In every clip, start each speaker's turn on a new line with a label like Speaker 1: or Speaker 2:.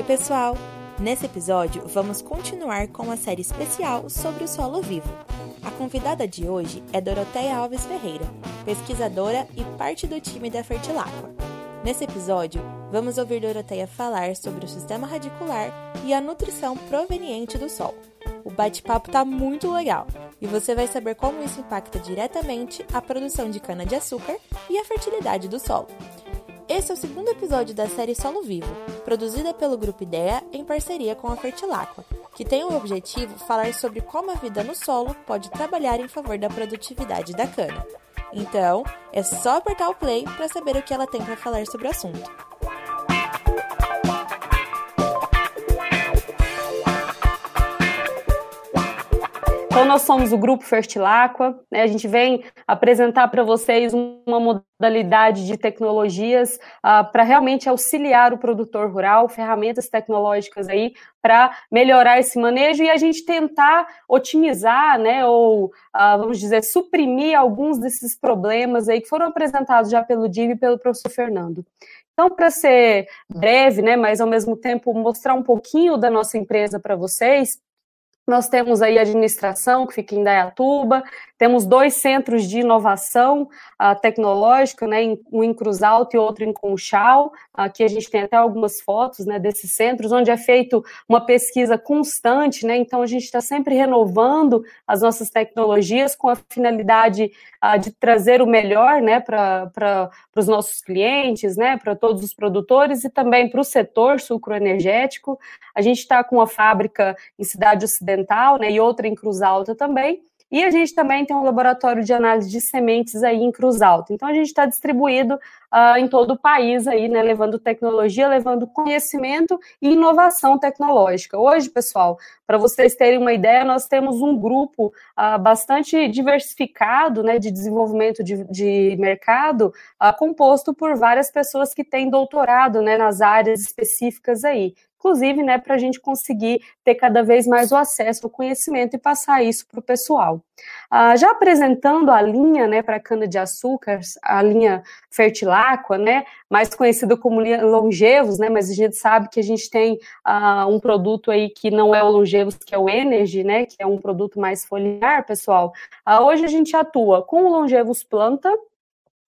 Speaker 1: Oi, pessoal! Nesse episódio, vamos continuar com a série especial sobre o solo vivo. A convidada de hoje é Doroteia Alves Ferreira, pesquisadora e parte do time da Fertilacqua. Nesse episódio, vamos ouvir Doroteia falar sobre o sistema radicular e a nutrição proveniente do solo. O bate-papo tá muito legal e você vai saber como isso impacta diretamente a produção de cana-de-açúcar e a fertilidade do solo. Esse é o segundo episódio da série Solo Vivo, produzida pelo Grupo Ideia em parceria com a Fertilacqua, que tem o objetivo falar sobre como a vida no solo pode trabalhar em favor da produtividade da cana. Então, é só apertar o play para saber o que ela tem para falar sobre o assunto.
Speaker 2: Então, nós somos o Grupo Fertilacqua, né? a gente vem apresentar para vocês uma modalidade de tecnologias uh, para realmente auxiliar o produtor rural, ferramentas tecnológicas aí para melhorar esse manejo e a gente tentar otimizar, né, ou uh, vamos dizer, suprimir alguns desses problemas aí que foram apresentados já pelo DIB e pelo professor Fernando. Então, para ser breve, né, mas ao mesmo tempo mostrar um pouquinho da nossa empresa para vocês, nós temos aí a administração, que fica em Dayatuba, temos dois centros de inovação uh, tecnológica, né, um em Cruz Alta e outro em Conchal. Aqui a gente tem até algumas fotos né, desses centros, onde é feito uma pesquisa constante, né, então a gente está sempre renovando as nossas tecnologias com a finalidade uh, de trazer o melhor né, para os nossos clientes, né, para todos os produtores e também para o setor sucroenergético. A gente está com uma fábrica em Cidade Ocidental né, e outra em Cruz Alta também. E a gente também tem um laboratório de análise de sementes aí em Cruz Alta. Então a gente está distribuído uh, em todo o país aí, né, levando tecnologia, levando conhecimento e inovação tecnológica. Hoje, pessoal, para vocês terem uma ideia, nós temos um grupo uh, bastante diversificado, né, de desenvolvimento de, de mercado, uh, composto por várias pessoas que têm doutorado, né, nas áreas específicas aí inclusive, né, para a gente conseguir ter cada vez mais o acesso ao conhecimento e passar isso para o pessoal. Ah, já apresentando a linha, né, para cana-de-açúcar, a linha Fertilacqua, né, mais conhecida como Longevos, né, mas a gente sabe que a gente tem ah, um produto aí que não é o Longevos, que é o Energy, né, que é um produto mais foliar, pessoal. Ah, hoje a gente atua com o Longevos Planta,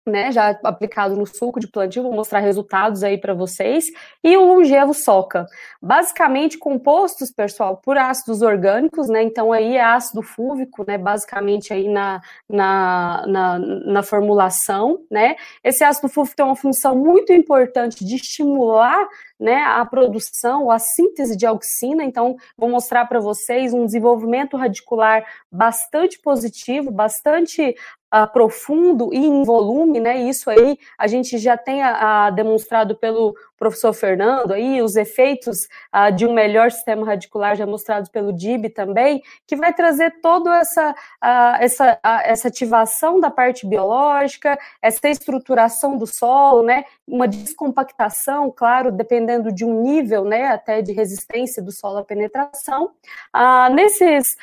Speaker 2: né, já aplicado no suco de plantio, vou mostrar resultados aí para vocês, e o longevo soca. Basicamente compostos, pessoal, por ácidos orgânicos, né, então aí é ácido fúvico, né, basicamente aí na, na, na, na formulação, né, esse ácido fúvico tem uma função muito importante de estimular né, a produção, a síntese de auxina. Então, vou mostrar para vocês um desenvolvimento radicular bastante positivo, bastante uh, profundo e em volume, né? Isso aí a gente já tem a demonstrado pelo professor Fernando aí, os efeitos uh, de um melhor sistema radicular já mostrados pelo DIB também, que vai trazer toda essa, uh, essa, essa ativação da parte biológica, essa estruturação do solo, né? Uma descompactação, claro, dependendo de um nível, né? Até de resistência do solo à penetração. nesses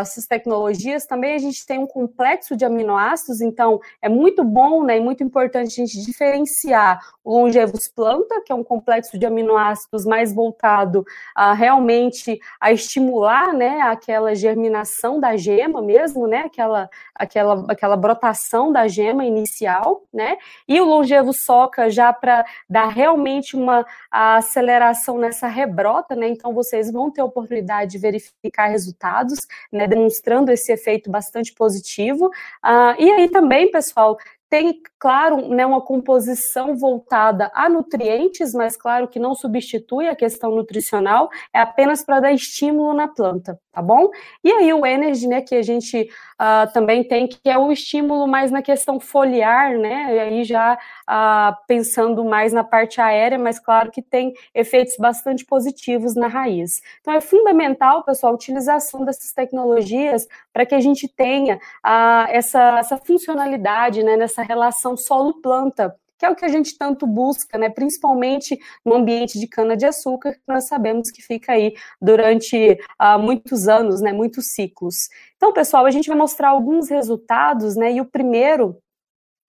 Speaker 2: essas tecnologias também a gente tem um complexo de aminoácidos, então é muito bom, né? E muito importante a gente diferenciar o longevos planta, que é um complexo de aminoácidos mais voltado a realmente a estimular, né, aquela germinação da gema mesmo, né, aquela, aquela, aquela brotação da gema inicial, né, e o longevo soca já para dar realmente uma aceleração nessa rebrota, né, então vocês vão ter a oportunidade de verificar resultados, né, demonstrando esse efeito bastante positivo, uh, e aí também, pessoal, tem, claro, né, uma composição voltada a nutrientes, mas claro que não substitui a questão nutricional, é apenas para dar estímulo na planta, tá bom? E aí o energy, né, que a gente uh, também tem, que é o estímulo mais na questão foliar, né, e aí já uh, pensando mais na parte aérea, mas claro que tem efeitos bastante positivos na raiz. Então é fundamental, pessoal, a utilização dessas tecnologias para que a gente tenha uh, essa, essa funcionalidade, né, nessa essa relação solo-planta, que é o que a gente tanto busca, né, principalmente no ambiente de cana-de-açúcar, que nós sabemos que fica aí durante uh, muitos anos, né, muitos ciclos. Então, pessoal, a gente vai mostrar alguns resultados, né, e o primeiro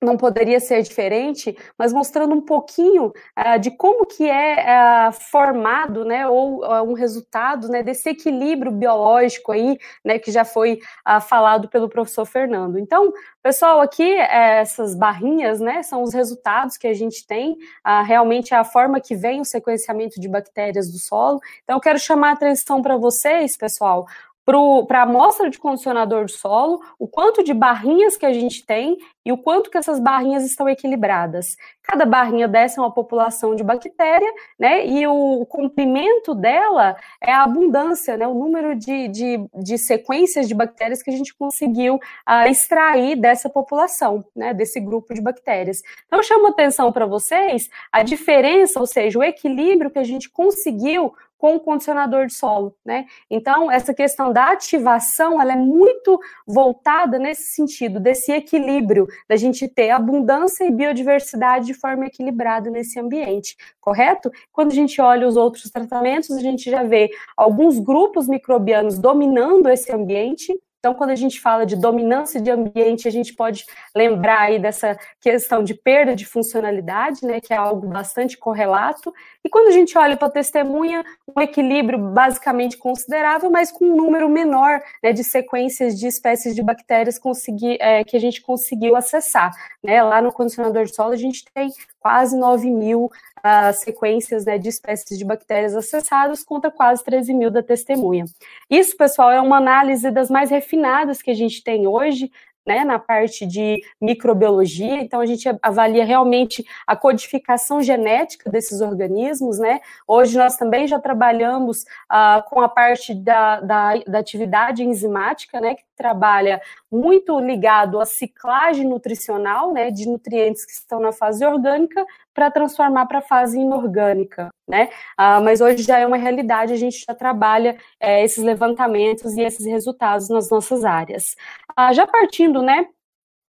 Speaker 2: não poderia ser diferente, mas mostrando um pouquinho uh, de como que é uh, formado, né, ou uh, um resultado, né, desse equilíbrio biológico aí, né, que já foi falado pelo professor Fernando. Então, pessoal, aqui eh, essas barrinhas, né, são os resultados que a gente tem, realmente é a forma que vem o sequenciamento de bactérias do solo. Então, eu quero chamar a atenção para vocês, pessoal, para a amostra de condicionador de solo, o quanto de barrinhas que a gente tem e o quanto que essas barrinhas estão equilibradas. Cada barrinha dessa é uma população de bactéria, né? E o comprimento dela é a abundância, né? O número de, de, de sequências de bactérias que a gente conseguiu uh, extrair dessa população, né? Desse grupo de bactérias. Então, eu chamo atenção para vocês a diferença, ou seja, o equilíbrio que a gente conseguiu com o condicionador de solo, né? Então, essa questão da ativação, ela é muito voltada nesse sentido, desse equilíbrio, da gente ter abundância e biodiversidade de forma equilibrada nesse ambiente, correto? Quando a gente olha os outros tratamentos, a gente já vê alguns grupos microbianos dominando esse ambiente, então, quando a gente fala de dominância de ambiente, a gente pode lembrar aí dessa questão de perda de funcionalidade, né, que é algo bastante correlato. E quando a gente olha para a testemunha, um equilíbrio basicamente considerável, mas com um número menor né, de sequências de espécies de bactérias conseguir, é, que a gente conseguiu acessar. Né? Lá no condicionador de solo, a gente tem quase 9 mil uh, sequências né, de espécies de bactérias acessadas contra quase 13 mil da testemunha. Isso, pessoal, é uma análise das mais refinadas que a gente tem hoje, né, na parte de microbiologia, então a gente avalia realmente a codificação genética desses organismos, né? Hoje nós também já trabalhamos uh, com a parte da, da, da, atividade enzimática, né, que trabalha muito ligado à ciclagem nutricional, né, de nutrientes que estão na fase orgânica para transformar para a fase inorgânica, né? Uh, mas hoje já é uma realidade, a gente já trabalha é, esses levantamentos e esses resultados nas nossas áreas. Uh, já partindo, né,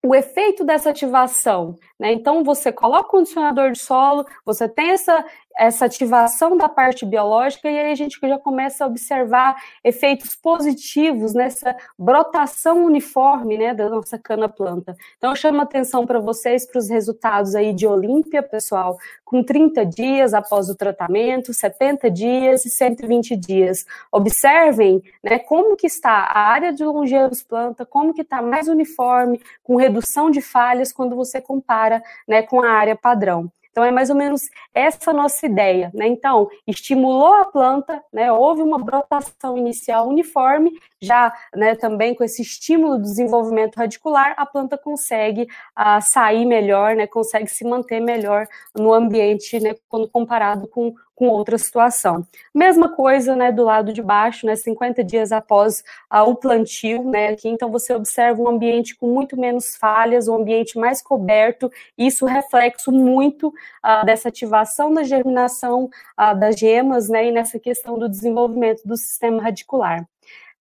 Speaker 2: o efeito dessa ativação, né? Então você coloca o condicionador de solo, você tem essa essa ativação da parte biológica, e aí a gente já começa a observar efeitos positivos nessa brotação uniforme né, da nossa cana-planta. Então, eu chamo a atenção para vocês para os resultados aí de Olímpia, pessoal, com 30 dias após o tratamento, 70 dias e 120 dias. Observem né, como que está a área de longevos planta, como que está mais uniforme, com redução de falhas quando você compara né, com a área padrão. Então, é mais ou menos essa nossa ideia, né? Então, estimulou a planta, né? Houve uma brotação inicial uniforme, já né, também com esse estímulo do desenvolvimento radicular, a planta consegue uh, sair melhor, né? Consegue se manter melhor no ambiente, né? Quando comparado com com outra situação. Mesma coisa, né, do lado de baixo, né, 50 dias após o plantio, né, aqui, então você observa um ambiente com muito menos falhas, um ambiente mais coberto, isso reflexo muito uh, dessa ativação da germinação uh, das gemas, né, e nessa questão do desenvolvimento do sistema radicular.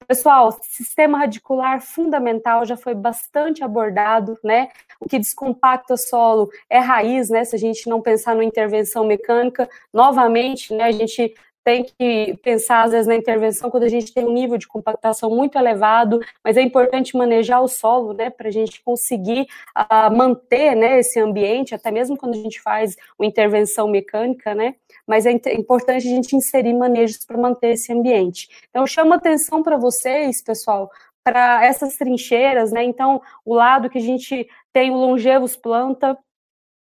Speaker 2: Pessoal, sistema radicular fundamental já foi bastante abordado, né? O que descompacta solo é raiz, né? Se a gente não pensar na intervenção mecânica, novamente, né? A gente tem que pensar, às vezes, na intervenção quando a gente tem um nível de compactação muito elevado, mas é importante manejar o solo, né, para a gente conseguir uh, manter, né, esse ambiente, até mesmo quando a gente faz uma intervenção mecânica, né, mas é importante a gente inserir manejos para manter esse ambiente. Então, eu chamo atenção para vocês, pessoal, para essas trincheiras, né, então, o lado que a gente tem o longevos planta,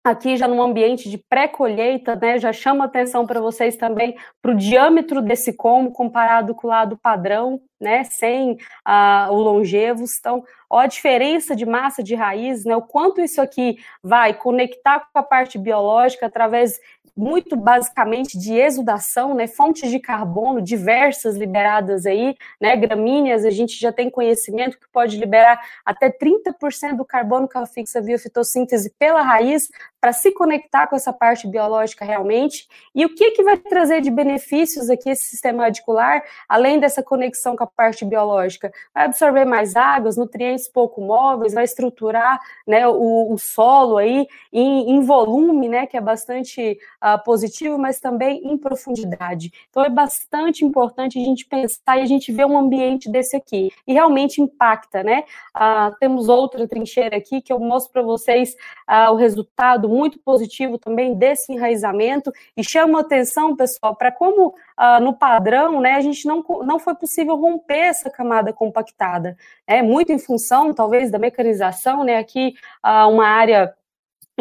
Speaker 2: aqui já num ambiente de pré-colheita, né, já chama atenção para vocês também para o diâmetro desse como comparado com o lado padrão, né, sem uh, o longevos. Então, ó a diferença de massa de raiz, né, o quanto isso aqui vai conectar com a parte biológica através muito basicamente de exudação, né, fontes de carbono diversas liberadas aí, né, gramíneas, a gente já tem conhecimento que pode liberar até 30% do carbono que ela fixa via fitossíntese pela raiz para se conectar com essa parte biológica realmente. E o que, que vai trazer de benefícios aqui esse sistema radicular, além dessa conexão com a parte biológica? Vai absorver mais águas, nutrientes pouco móveis, vai estruturar né, o, o solo aí em, em, volume, né, que é bastante uh, positivo, mas também em profundidade. Então é bastante importante a gente pensar e a gente ver um ambiente desse aqui. E realmente impacta, né? Uh, temos outra trincheira aqui que eu mostro para vocês uh, o resultado muito positivo também desse enraizamento e chama atenção, pessoal, para como uh, no padrão, né, a gente não, não foi possível romper essa camada compactada. É muito em função, talvez, da mecanização, né? Aqui uh, uma área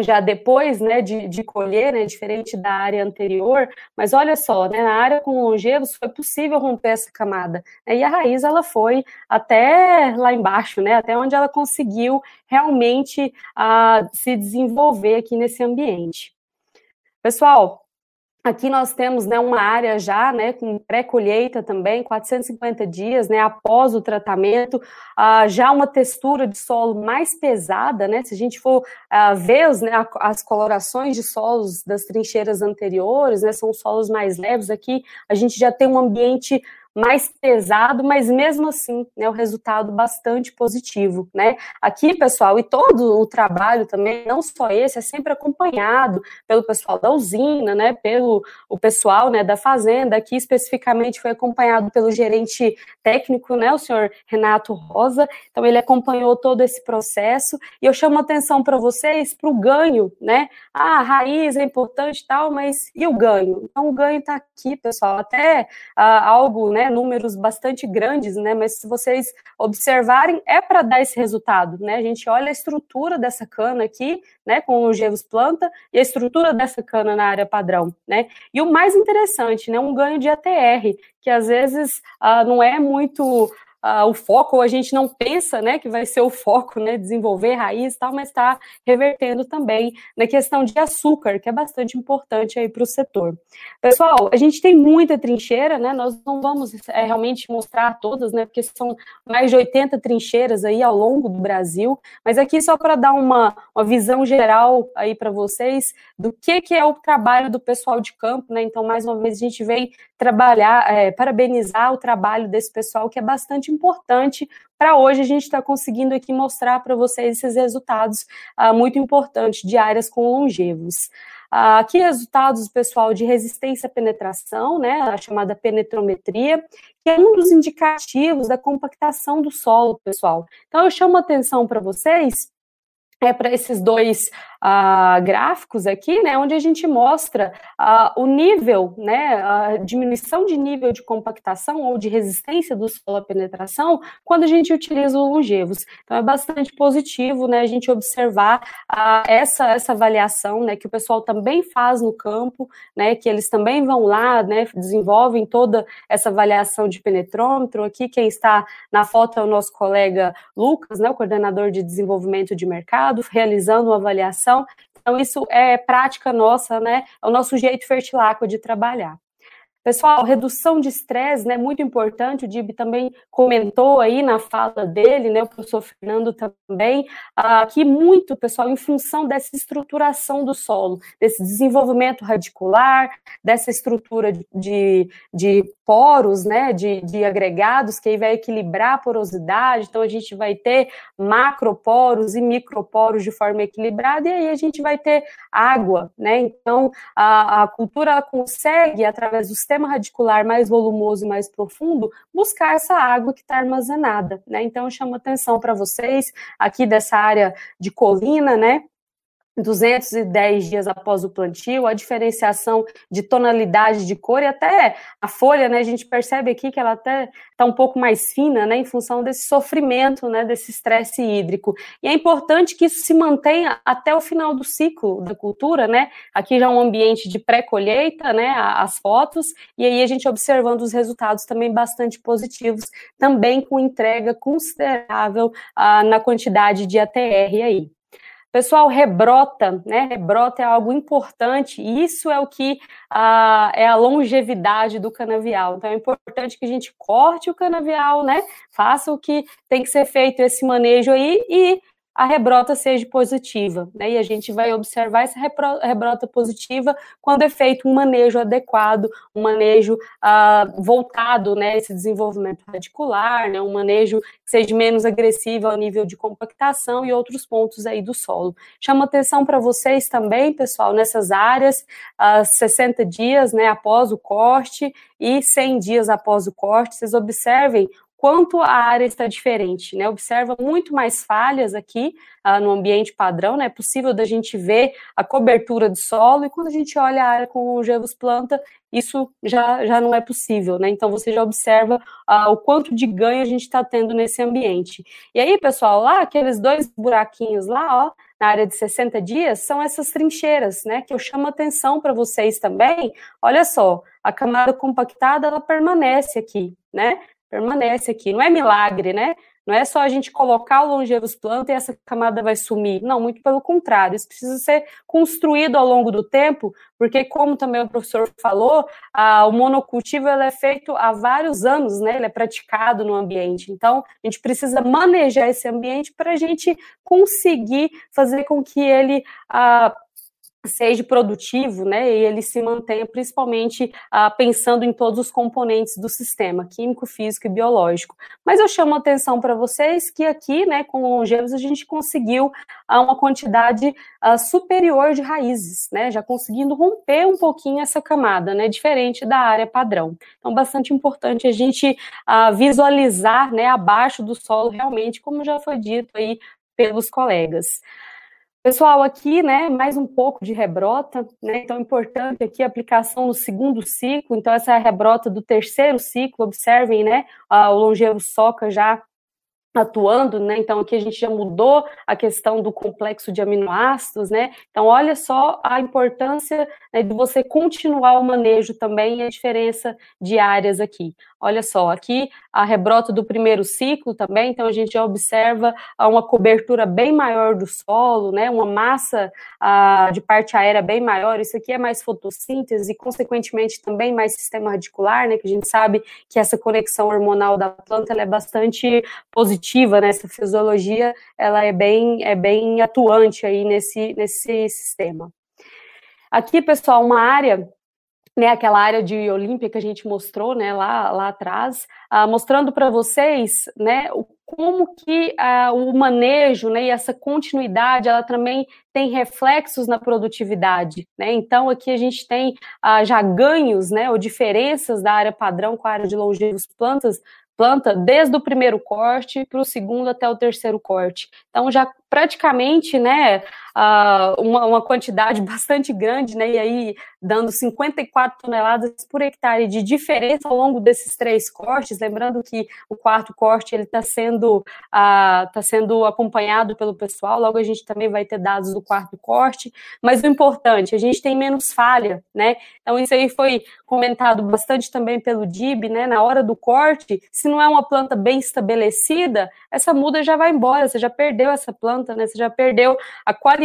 Speaker 2: já depois né, de, de colher, né, diferente da área anterior, mas olha só, né, na área com longevos foi possível romper essa camada, né, e a raiz ela foi até lá embaixo, né, até onde ela conseguiu realmente uh, se desenvolver aqui nesse ambiente. Pessoal, Aqui nós temos né, uma área já né, com pré-colheita também, 450 dias né, após o tratamento, uh, já uma textura de solo mais pesada, né? Se a gente for uh, ver os, né, as colorações de solos das trincheiras anteriores, né, são solos mais leves, aqui a gente já tem um ambiente mais pesado, mas mesmo assim, né, o resultado bastante positivo, né? Aqui, pessoal, e todo o trabalho também, não só esse, é sempre acompanhado pelo pessoal da usina, né, pelo o pessoal, né, da fazenda, aqui especificamente foi acompanhado pelo gerente técnico, né, o senhor Renato Rosa, então ele acompanhou todo esse processo, e eu chamo a atenção para vocês para o ganho, né, ah, a raiz é importante e tal, mas e o ganho? Então o ganho está aqui, pessoal, até ah, algo, né, né, números bastante grandes, né, mas se vocês observarem, é para dar esse resultado, né, a gente olha a estrutura dessa cana aqui, né, com o Gevos planta, e a estrutura dessa cana na área padrão, né, e o mais interessante, né, um ganho de ATR, que às vezes uh, não é muito uh, o foco, a gente não pensa né, que vai ser o foco, né, desenvolver raiz e tal, mas está revertendo também na questão de açúcar, que é bastante importante aí para o setor. Pessoal, a gente tem muita trincheira, né, nós não vamos é, realmente mostrar todas, né, porque são mais de 80 trincheiras aí ao longo do Brasil, mas aqui só para dar uma, uma visão geral aí para vocês do que, que é o trabalho do pessoal de campo, né, então mais uma vez a gente vem trabalhar, é, parabenizar o trabalho desse pessoal que é importante para hoje a gente está conseguindo aqui mostrar para vocês esses resultados uh, muito importantes de áreas com longevos. Uh, aqui resultados, pessoal, de resistência à penetração, né, a chamada penetrometria, que é um dos indicativos da compactação do solo, pessoal. Então, eu chamo a atenção para vocês é para esses dois uh, gráficos aqui, né, onde a gente mostra uh, o nível, né, a diminuição de nível de compactação ou de resistência do solo à penetração quando a gente utiliza os longevos. Então é bastante positivo, né, a gente observar uh, essa essa avaliação, né, que o pessoal também faz no campo, né, que eles também vão lá, né, desenvolvem toda essa avaliação de penetrômetro. Aqui quem está na foto é o nosso colega Lucas, né, o coordenador de desenvolvimento de mercado, realizando uma avaliação então, isso é prática nossa, né? É o nosso jeito fertiláquo de trabalhar. Pessoal, redução de estresse, né, muito importante, o Dib também comentou aí na fala dele, né, o professor Fernando também, uh, que muito, pessoal, em função dessa estruturação do solo, desse desenvolvimento radicular, dessa estrutura de, de, poros, né, de, de agregados, que aí vai equilibrar a porosidade, então a gente vai ter macroporos e microporos de forma equilibrada, e aí a gente vai ter água, né, então a, a cultura consegue, através do sistema radicular mais volumoso e mais profundo, buscar essa água que está armazenada, né, então eu chamo atenção para vocês aqui dessa área de colina, né, 210 dias após o plantio, a diferenciação de tonalidade de cor e até a folha, né, a gente percebe aqui que ela até está um pouco mais fina, né, em função desse sofrimento, né, desse estresse hídrico. E é importante que isso se mantenha até o final do ciclo da cultura, né, aqui já é um ambiente de pré-colheita, né, as fotos, e aí a gente observando os resultados também bastante positivos, também com entrega considerável ah, na quantidade de ATR aí. Pessoal, rebrota, né? Rebrota é algo importante, e isso é o que ah, é a longevidade do canavial. Então é importante que a gente corte o canavial, né? Faça o que tem que ser feito esse manejo aí e a rebrota seja positiva, né? E a gente vai observar essa rebrota positiva quando é feito um manejo adequado, um manejo uh, voltado, né, esse desenvolvimento radicular, né, um manejo que seja menos agressivo ao nível de compactação e outros pontos aí do solo. Chama atenção para vocês também, pessoal, nessas áreas, uh, 60 dias, né, após o corte e 100 dias após o corte, vocês observem quanto a área está diferente, né? Observa muito mais falhas aqui uh, no ambiente padrão, né? É possível da gente ver a cobertura do solo e quando a gente olha a área com longevos planta, isso já, já não é possível, né? Então você já observa uh, o quanto de ganho a gente está tendo nesse ambiente. E aí, pessoal, lá aqueles dois buraquinhos lá, ó, na área de 60 dias, são essas trincheiras, né? Que eu chamo atenção para vocês também. Olha só, a camada compactada ela permanece aqui, né? Permanece aqui. Não é milagre, né? Não é só a gente colocar o longevos planta e essa camada vai sumir. Não, muito pelo contrário. Isso precisa ser construído ao longo do tempo, porque, como também o professor falou, a, o monocultivo é feito há vários anos, né? Ele é praticado no ambiente. Então, a gente precisa manejar esse ambiente para a gente conseguir fazer com que ele. A, seja produtivo, né, e ele se mantenha principalmente ah, pensando em todos os componentes do sistema, químico, físico e biológico. Mas eu chamo a atenção para vocês que aqui, né, com longevos, a gente conseguiu ah, uma quantidade ah, superior de raízes, né, já conseguindo romper um pouquinho essa camada, né, diferente da área padrão. Então, bastante importante a gente ah, visualizar, né, abaixo do solo realmente, como já foi dito aí pelos colegas. Pessoal, aqui, né, mais um pouco de rebrota, né, então importante aqui a aplicação no segundo ciclo, então essa é a rebrota do terceiro ciclo, observem, né, o longevo soca já atuando, né? Então aqui a gente já mudou a questão do complexo de aminoácidos, né? Então olha só a importância né, de você continuar o manejo também e a diferença de áreas aqui. Olha só, aqui a rebrota do primeiro ciclo também, então a gente já observa uma cobertura bem maior do solo, né? Uma massa ah, de parte aérea bem maior. Isso aqui é mais fotossíntese e consequentemente também mais sistema radicular, né? Que a gente sabe que essa conexão hormonal da planta é bastante positiva né? Essa fisiologia, ela é bem, é bem atuante aí nesse, nesse sistema. Aqui, pessoal, uma área né, aquela área de Olímpia que a gente mostrou, né, lá, lá atrás, uh, mostrando para vocês, né, o, como que uh, o manejo, né, e essa continuidade, ela também tem reflexos na produtividade, né, então aqui a gente tem uh, já ganhos, né, ou diferenças da área padrão com a área de longevos plantas, planta desde o primeiro corte para o segundo até o terceiro corte. Então já praticamente, né, uma, uma, quantidade bastante grande, né, e aí dando 54 toneladas por hectare de diferença ao longo desses três cortes, lembrando que o quarto corte ele está sendo tá sendo acompanhado pelo pessoal, logo a gente também vai ter dados do quarto corte, mas o importante, a gente tem menos falha, né, então isso aí foi comentado bastante também pelo DIB, né, na hora do corte, se não é uma planta bem estabelecida, essa muda já vai embora, você já perdeu essa planta, né, você já perdeu a qualidade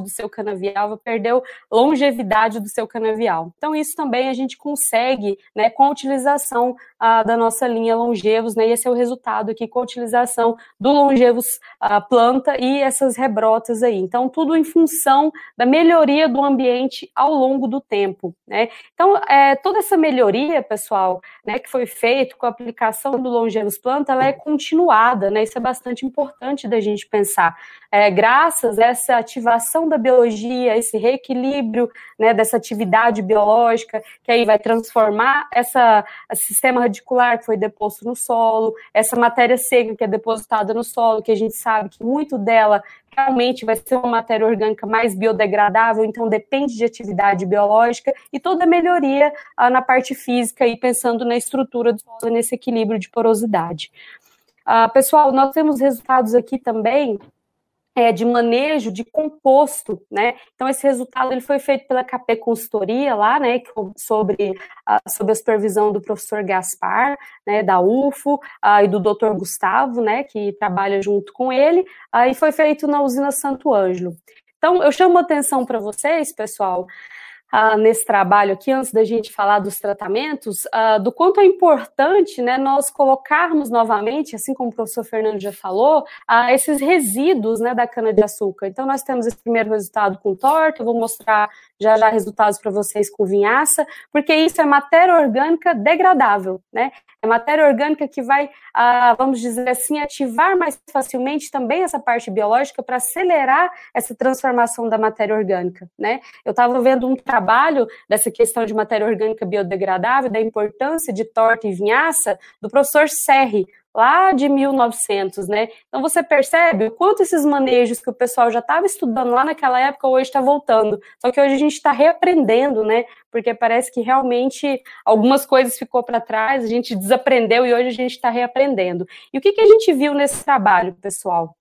Speaker 2: do seu canavial, já perdeu longevidade do seu canavial. Então, isso também a gente consegue, né, com a utilização da nossa linha longevos, né, e esse é o resultado aqui com a utilização do longevos ah, planta e essas rebrotas aí. Então, tudo em função da melhoria do ambiente ao longo do tempo, né. Então, é, toda essa melhoria, pessoal, né, que foi feito com a aplicação do longevos planta, ela é continuada, né, isso é bastante importante da gente pensar. É, graças a essa ativação da biologia, esse reequilíbrio, né, dessa atividade biológica, que aí vai transformar essa, esse sistema radicular que foi deposto no solo, essa matéria seca que é depositada no solo, que a gente sabe que muito dela realmente vai ser uma matéria orgânica mais biodegradável, então depende de atividade biológica e toda melhoria ah, na parte física e pensando na estrutura do solo, nesse equilíbrio de porosidade. Ah, pessoal, nós temos resultados aqui também é, de manejo de composto, né? Então esse resultado ele foi feito pela KP Consultoria lá, né? Sobre a, sobre a supervisão do professor Gaspar, né? Da UFO e do Dr. Gustavo, né? Que trabalha junto com ele. Aí foi feito na usina Santo Ângelo. Então eu chamo a atenção para vocês, pessoal, ah, nesse trabalho aqui, antes da gente falar dos tratamentos, ah, do quanto é importante né, nós colocarmos novamente, assim como o professor Fernando já falou, ah, esses resíduos né, da cana-de-açúcar. Então, nós temos esse primeiro resultado com torta, eu vou mostrar já já resultados para vocês com vinhaça, porque isso é matéria orgânica degradável, né? É matéria orgânica que vai, ah, vamos dizer assim, ativar mais facilmente também essa parte biológica para acelerar essa transformação da matéria orgânica, né? Eu estava vendo um trabalho dessa questão de matéria orgânica biodegradável, da importância de torta e vinhaça, do professor Serri, lá de 1900, né? Então você percebe o quanto esses manejos que o pessoal já estava estudando lá naquela época hoje está voltando. Só que hoje a gente está reaprendendo, né? Porque parece que realmente algumas coisas ficou para trás, a gente desaprendeu e hoje a gente está reaprendendo. E o que, que a gente viu nesse trabalho, pessoal?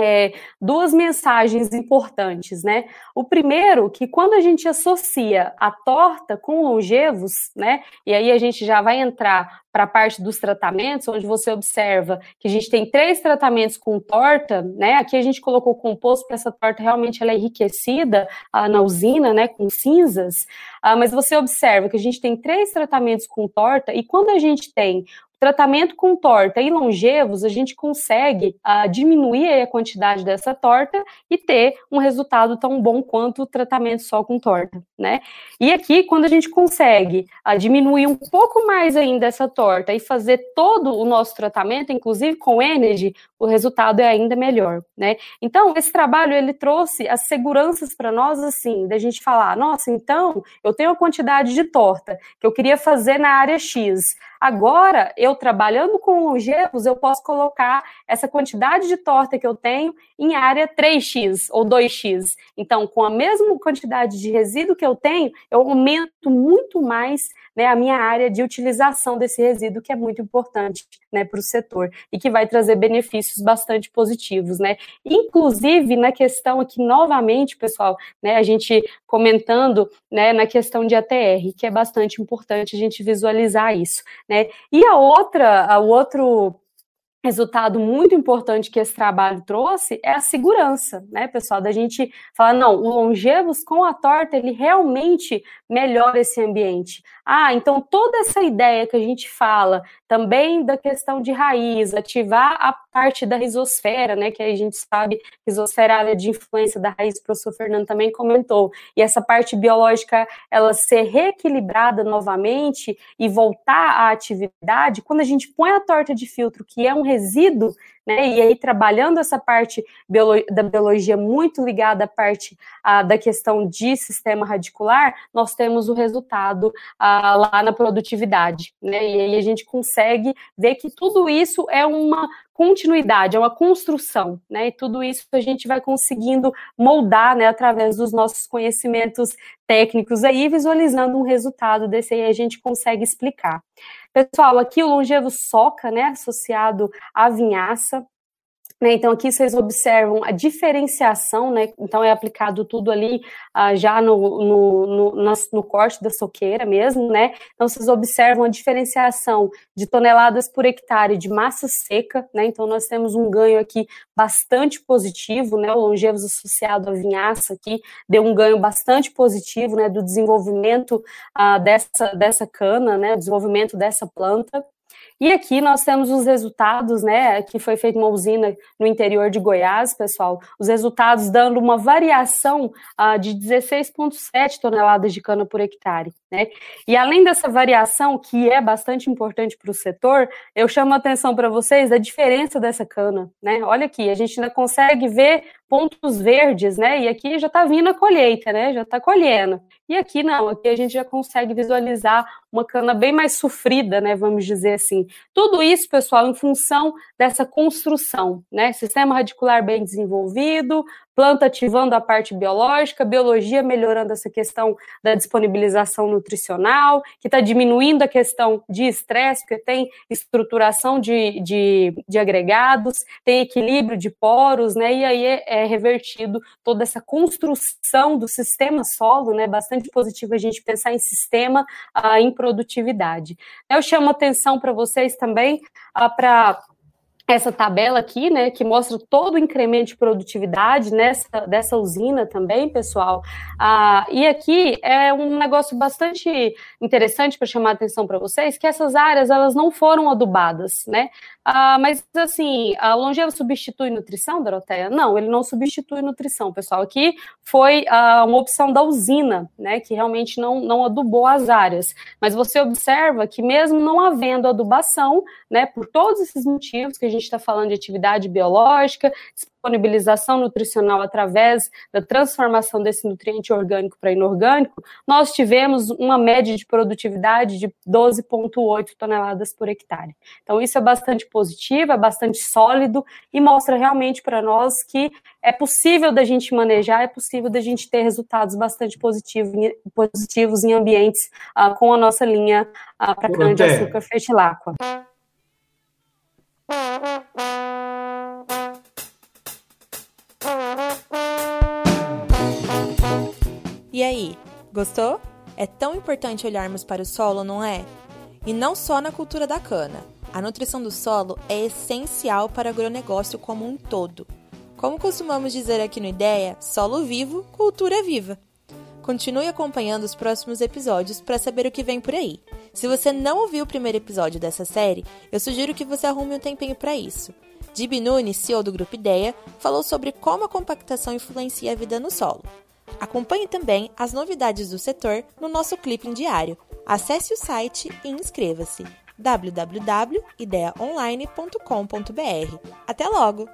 Speaker 2: É, duas mensagens importantes, né? O primeiro, que quando a gente associa a torta com longevos, né? E aí a gente já vai entrar para a parte dos tratamentos, onde você observa que a gente tem três tratamentos com torta, né? Aqui a gente colocou composto para essa torta realmente ela é enriquecida ah, na usina, né? Com cinzas, ah, mas você observa que a gente tem três tratamentos com torta e quando a gente tem tratamento com torta e longevos, a gente consegue uh, diminuir a quantidade dessa torta e ter um resultado tão bom quanto o tratamento só com torta, né? E aqui, quando a gente consegue uh, diminuir um pouco mais ainda essa torta e fazer todo o nosso tratamento, inclusive com Energy, o resultado é ainda melhor, né? Então, esse trabalho, ele trouxe as seguranças para nós, assim, da gente falar, nossa, então, eu tenho a quantidade de torta que eu queria fazer na área X, Agora, eu trabalhando com longevos, eu posso colocar essa quantidade de torta que eu tenho em área 3x ou 2x. Então, com a mesma quantidade de resíduo que eu tenho, eu aumento muito mais né, a minha área de utilização desse resíduo, que é muito importante né, para o setor e que vai trazer benefícios bastante positivos. Né? Inclusive, na questão aqui, novamente, pessoal, né, a gente comentando né, na questão de ATR, que é bastante importante a gente visualizar isso. Né? E a outra, o outro resultado muito importante que esse trabalho trouxe é a segurança, né, pessoal? Da gente falar, não, o longevos com a torta, ele realmente melhora esse ambiente. Ah, então toda essa ideia que a gente fala também da questão de raiz, ativar a parte da risosfera, né, que a gente sabe, risosfera é área de influência da raiz, o professor Fernando também comentou, e essa parte biológica, ela ser reequilibrada novamente e voltar à atividade, quando a gente põe a torta de filtro, que é um resíduo, né? E aí, trabalhando essa parte da biologia muito ligada à parte ah, da questão de sistema radicular, nós temos o resultado ah, lá na produtividade, né? E aí a gente consegue ver que tudo isso é uma continuidade, é uma construção, né? E tudo isso a gente vai conseguindo moldar, né, através dos nossos conhecimentos técnicos aí, visualizando um resultado desse aí a gente consegue explicar. Pessoal, aqui o longevo soca, né, associado à vinhaça, então, aqui vocês observam a diferenciação, né? Então, é aplicado tudo ali ah, já no, no, no, no, corte da soqueira mesmo, né? Então, vocês observam a diferenciação de toneladas por hectare de massa seca, né? Então, nós temos um ganho aqui bastante positivo, né? O longevos associado à vinhaça aqui deu um ganho bastante positivo, né? Do desenvolvimento ah, dessa, dessa cana, né? O desenvolvimento dessa planta. E aqui nós temos os resultados, né, que foi feita uma usina no interior de Goiás, pessoal, os resultados dando uma variação uh, de 16,7 toneladas de cana por hectare, né? E além dessa variação, que é bastante importante para o setor, eu chamo a atenção para vocês da diferença dessa cana, né? Olha aqui, a gente ainda consegue ver pontos verdes, né? E aqui já está vindo a colheita, né? Já está colhendo. E aqui não, aqui a gente já consegue visualizar uma cana bem mais sofrida, né? Vamos dizer assim. Tudo isso, pessoal, em função dessa construção, né? Sistema radicular bem desenvolvido, planta ativando a parte biológica, biologia melhorando essa questão da disponibilização nutricional, que está diminuindo a questão de estresse, porque tem estruturação de, de, de, agregados, tem equilíbrio de poros, né? E aí é, é revertido toda essa construção do sistema solo, né? Bastante positivo a gente pensar em sistema, uh, em produtividade. Eu chamo atenção para vocês também uh, para essa tabela aqui, né, que mostra todo o incremento de produtividade nessa, dessa usina também, pessoal. Ah, e aqui é um negócio bastante interessante para chamar a atenção para vocês, que essas áreas elas não foram adubadas, né? Ah, mas assim, a longevo substitui nutrição, Doroteia? Não, ele não substitui nutrição, pessoal. Aqui foi ah, uma opção da usina, né, que realmente não, não adubou as áreas. Mas você observa que mesmo não havendo adubação, né, por todos esses motivos que a gente está falando de atividade biológica, disponibilização nutricional através da transformação desse nutriente orgânico para inorgânico, nós tivemos uma média de produtividade de 12,8 toneladas por hectare. Então, isso é bastante positivo, é bastante sólido e mostra realmente para nós que é possível da gente manejar, é possível da gente ter resultados bastante positivos, positivos em ambientes uh, com a nossa linha uh, para cana-de-açúcar fertiláqua.
Speaker 1: E aí, gostou? É tão importante olharmos para o solo, não é? E não só na cultura da cana. A nutrição do solo é essencial para o agronegócio como um todo. Como costumamos dizer aqui no Ideia, solo vivo, cultura viva. Continue acompanhando os próximos episódios para saber o que vem por aí. Se você não ouviu o primeiro episódio dessa série, eu sugiro que você arrume um tempinho para isso. Dib Nunes, CEO do Grupo Ideia, falou sobre como a compactação influencia a vida no solo. Acompanhe também as novidades do setor no nosso clipping diário. Acesse o site e inscreva-se www.ideaonline.com.br. Até logo!